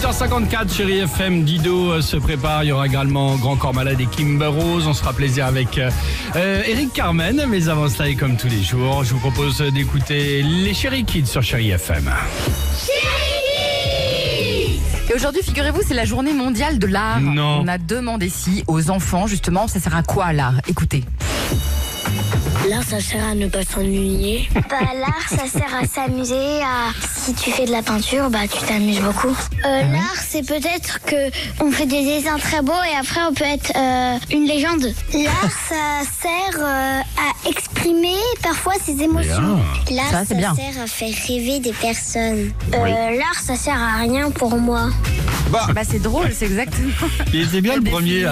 8h54, chérie FM, Dido euh, se prépare. Il y aura également Grand Corps Malade et Kimber Rose. On sera plaisir avec euh, euh, Eric Carmen. Mais avant cela, et comme tous les jours, je vous propose d'écouter les Chéri Kids sur chérie FM. Et aujourd'hui, figurez-vous, c'est la journée mondiale de l'art. Non. On a demandé si aux enfants, justement, ça sert à quoi l'art? Écoutez. L'art, ça sert à ne pas s'ennuyer. Bah, l'art, ça sert à s'amuser. À... Si tu fais de la peinture, bah, tu t'amuses beaucoup. Euh, l'art, c'est peut-être que on fait des dessins très beaux et après on peut être euh, une légende. L'art, ça sert euh, à exprimer parfois ses émotions. L'art, Ça, bien. sert à faire rêver des personnes. Euh, Oui. L'art, ça sert à rien pour moi. Bah, c'est drôle, c'est exactement. Il était bien La le premier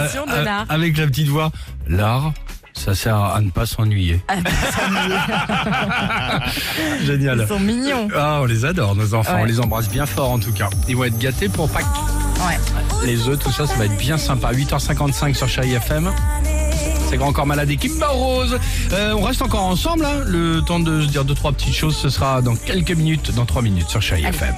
avec la petite voix. L'art, ça sert à ne pas s'ennuyer. Génial. Ils sont mignons. Ah, on les adore, nos enfants. Ouais. On les embrasse bien fort, en tout cas. Ils vont être gâtés pour Pâques. Ouais. Les œufs, tout ça, ça va être bien sympa. 8h55 sur Chérie FM. C'est Grand Corps Malade et Kimber Rose. Euh, on reste encore ensemble. hein. Le temps de se dire deux, trois petites choses. Ce sera dans quelques minutes, dans trois minutes sur Chérie FM.